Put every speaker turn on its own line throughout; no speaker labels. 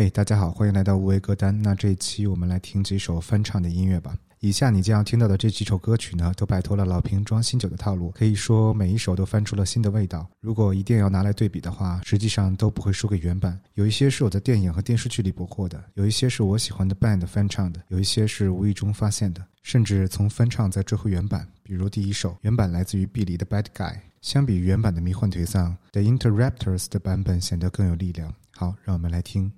嘿，大家好，欢迎来到无为歌单。那这一期我们来听几首翻唱的音乐吧。以下你将要听到的这几首歌曲呢，都摆脱了老瓶装新酒的套路，可以说每一首都翻出了新的味道。如果一定要拿来对比的话，实际上都不会输给原版。有一些是我在电影和电视剧里捕获的，有一些是我喜欢的 band 翻唱的，有一些是无意中发现的，甚至从翻唱再追回原版。比如第一首，原版来自于碧梨的 Bad Guy，相比原版的迷幻颓丧，The Interrupters 的版本显得更有力量。好，让我们来听。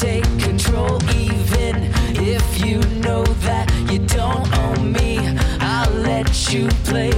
take control, even if you know that you don't own me. I'll let you play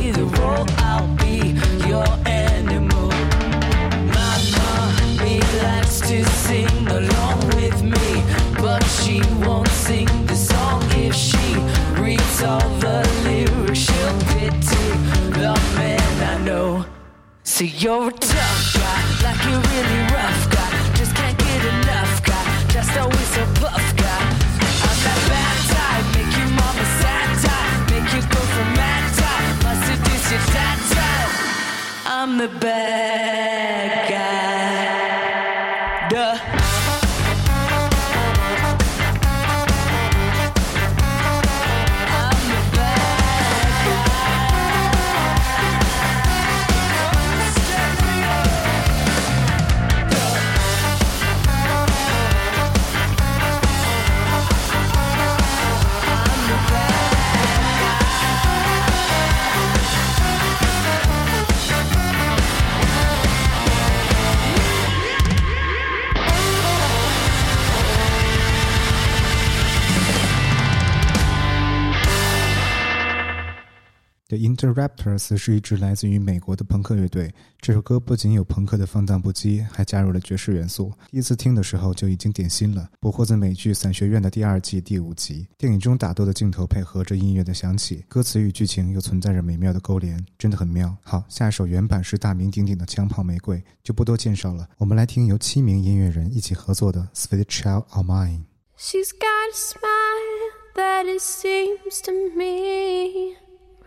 The
Interrupters 是一支来自于美国的朋克乐队。这首歌不仅有朋克的放荡不羁，还加入了爵士元素。第一次听的时候就已经点心了。捕获自美剧《伞学院》的第二季第五集，电影中打斗的镜头配合着音乐的响起，歌词与剧情又存在着美妙的勾连，真的很妙。好，下一首原版是大名鼎鼎的《枪炮玫瑰》，就不多介绍了。我们来听由七名音乐人一起合作的《Sweet Child of Mine》。
She's got a smile that it seems to me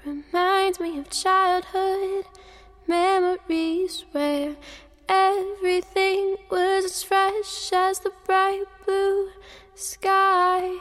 reminds me of childhood memories where everything was as fresh as the bright blue sky.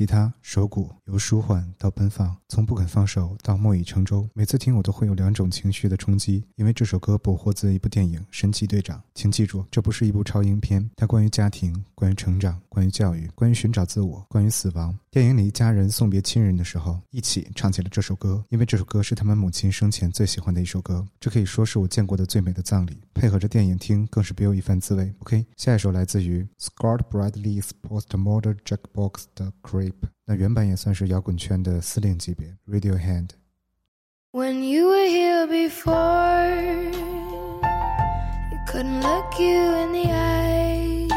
吉他、手鼓，由舒缓到奔放，从不肯放手到木已成舟。每次听我都会有两种情绪的冲击，因为这首歌捕获自一部电影《神奇队长》。请记住，这不是一部超英片，它关于家庭、关于成长、关于教育、关于寻找自我、关于死亡。电影里一家人送别亲人的时候，一起唱起了这首歌，因为这首歌是他们母亲生前最喜欢的一首歌。这可以说是我见过的最美的葬礼，配合着电影听，更是别有一番滋味。OK，下一首来自于 Scott Bradley's Postmodern Jackbox 的 Cry Creep，那原版也算是摇滚圈的司令级别。Radiohead。
When you were here before, you couldn't look you in the eye.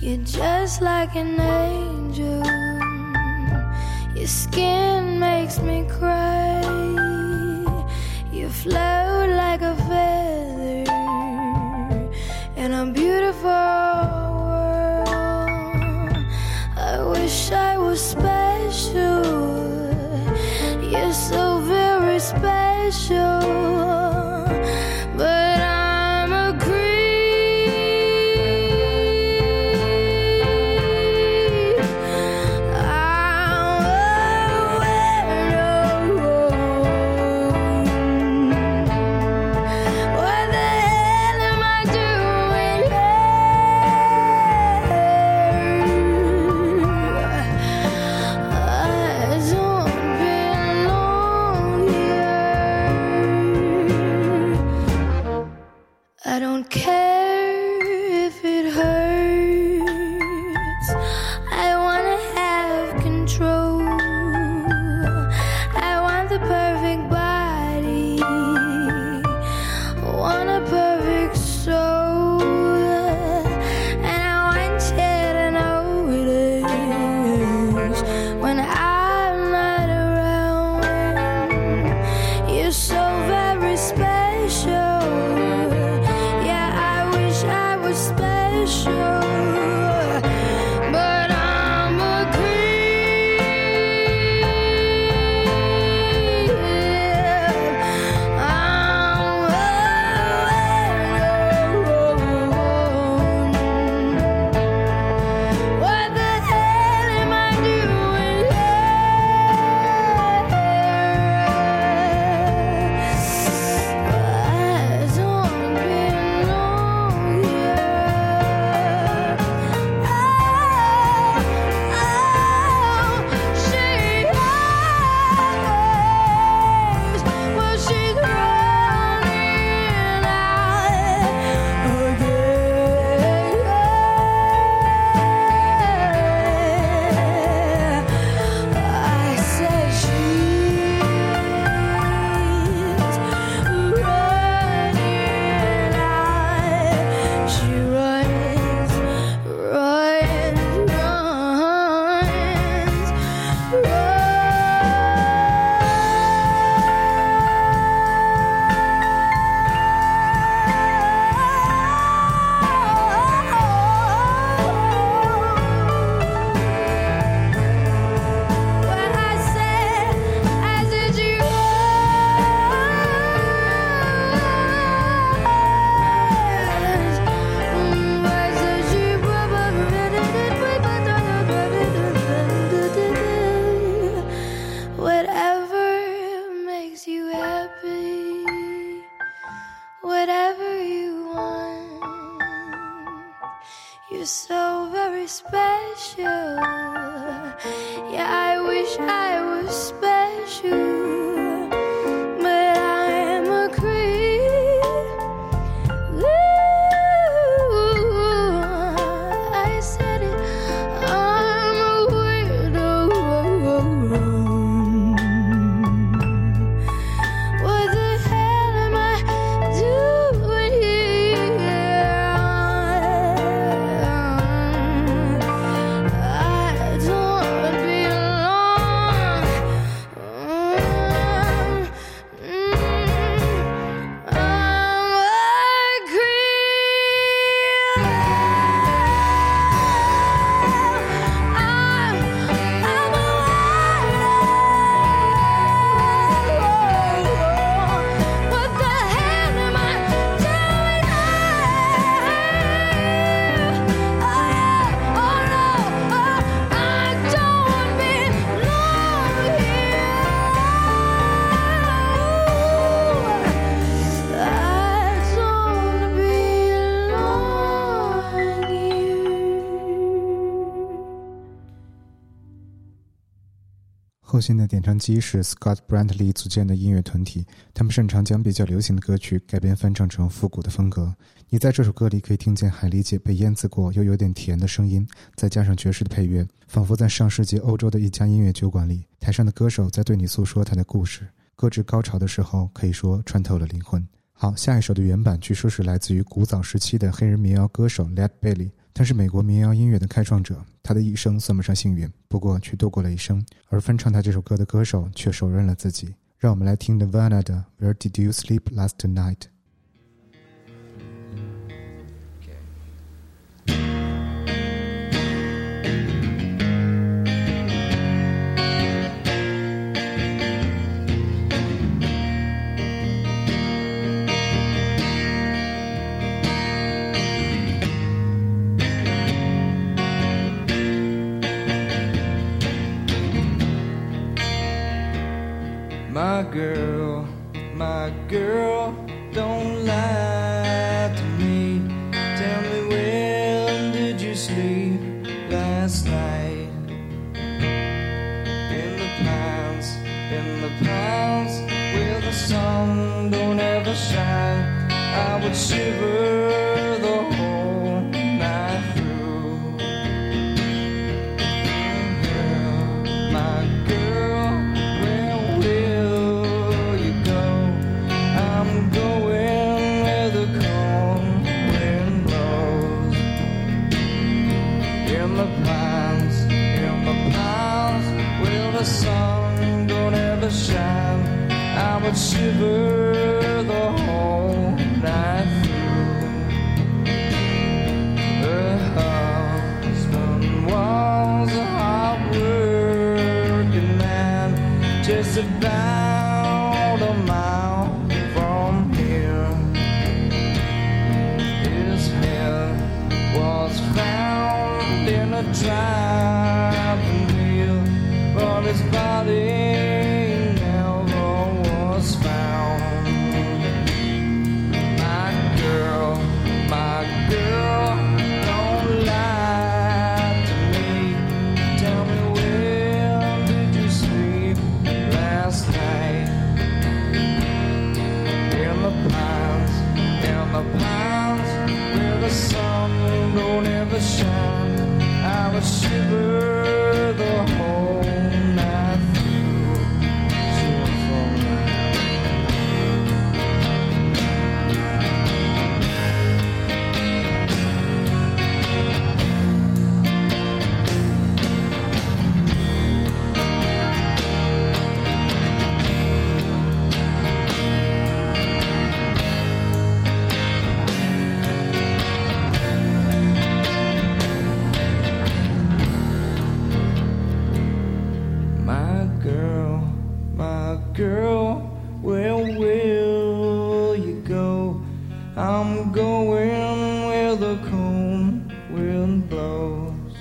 You're just like an angel. Your skin makes me cry. You float like a feather in a beautiful
后现代点唱机是 Scott Brantley 组建的音乐团体，他们擅长将比较流行的歌曲改编翻唱成复古的风格。你在这首歌里可以听见海狸姐被腌渍过又有点甜的声音，再加上爵士的配乐，仿佛在上世纪欧洲的一家音乐酒馆里，台上的歌手在对你诉说他的故事。歌至高潮的时候，可以说穿透了灵魂。好，下一首的原版据说是来自于古早时期的黑人民谣歌手 Led Belly，他是美国民谣音乐的开创者。他的一生算不上幸运，不过却度过了一生。而翻唱他这首歌的歌手却手刃了自己。让我们来听 Nirvana 的 Where Did You Sleep Last Night？
Girl, where will you go? I'm going where the cold wind blows.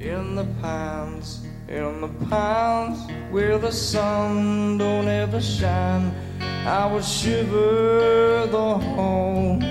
In the pines, in the pines, where the sun don't ever shine, I would shiver the whole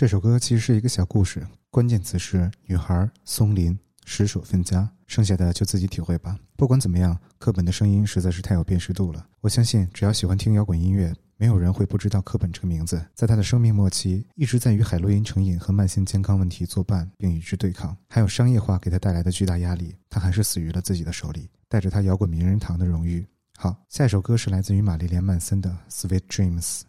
这首歌其实是一个小故事，关键词是女孩、松林、实属分家，剩下的就自己体会吧。不管怎么样，课本的声音实在是太有辨识度了。我相信，只要喜欢听摇滚音乐，没有人会不知道课本这个名字。在他的生命末期，一直在与海洛因成瘾和慢性健康问题作伴，并与之对抗，还有商业化给他带来的巨大压力，他还是死于了自己的手里，带着他摇滚名人堂的荣誉。好，下一首歌是来自于玛丽莲·曼森的《Sweet Dreams》。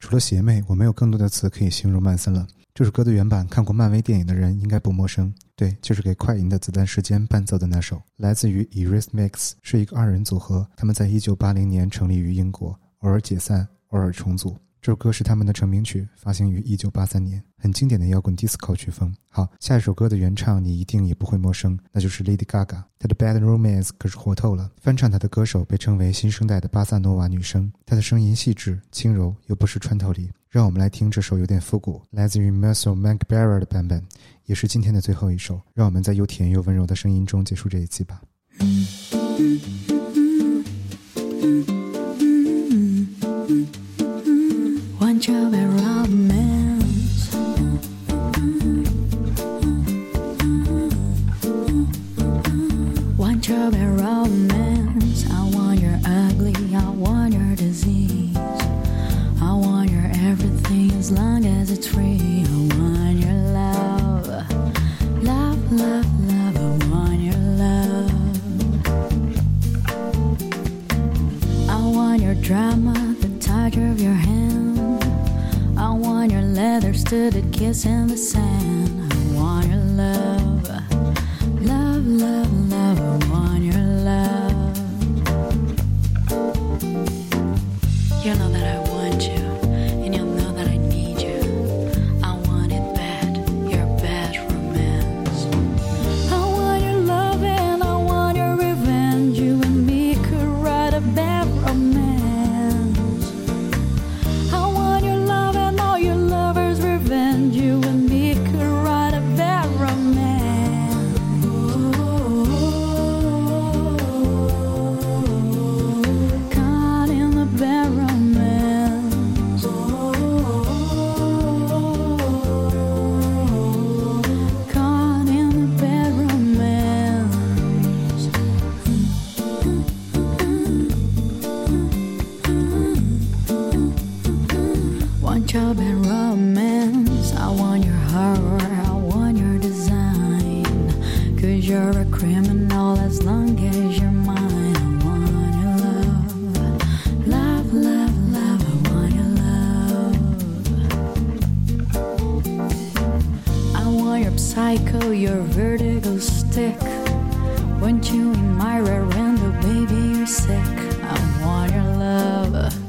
除了邪魅，我没有更多的词可以形容曼森了。
这首歌的原版，看过漫威电影的人应该不陌生。对，就是给快银的子弹时间伴奏的那首，来自于 Eris Mix，是一个二人组合。他们在一九八零年成立于英国，偶尔解散，偶尔重组。这首歌是他们的成名曲，发行于一九八三年，很经典的摇滚 disco 曲风。好，下一首歌的原唱你一定也不会陌生，那就是 Lady Gaga。她的《Bad Romance》可是火透了，翻唱她的歌手被称为新生代的巴萨诺瓦女声。她的声音细致轻柔，又不失穿透力。让我们来听这首有点复古，来自于 Mercer McBarra 的版本，也是今天的最后一首。让我们在又甜又温柔的声音中结束这一期吧。
To the kiss in the sand. Psycho, your vertigo stick. When you in my rear window, oh, baby, you're sick. I want your. Love,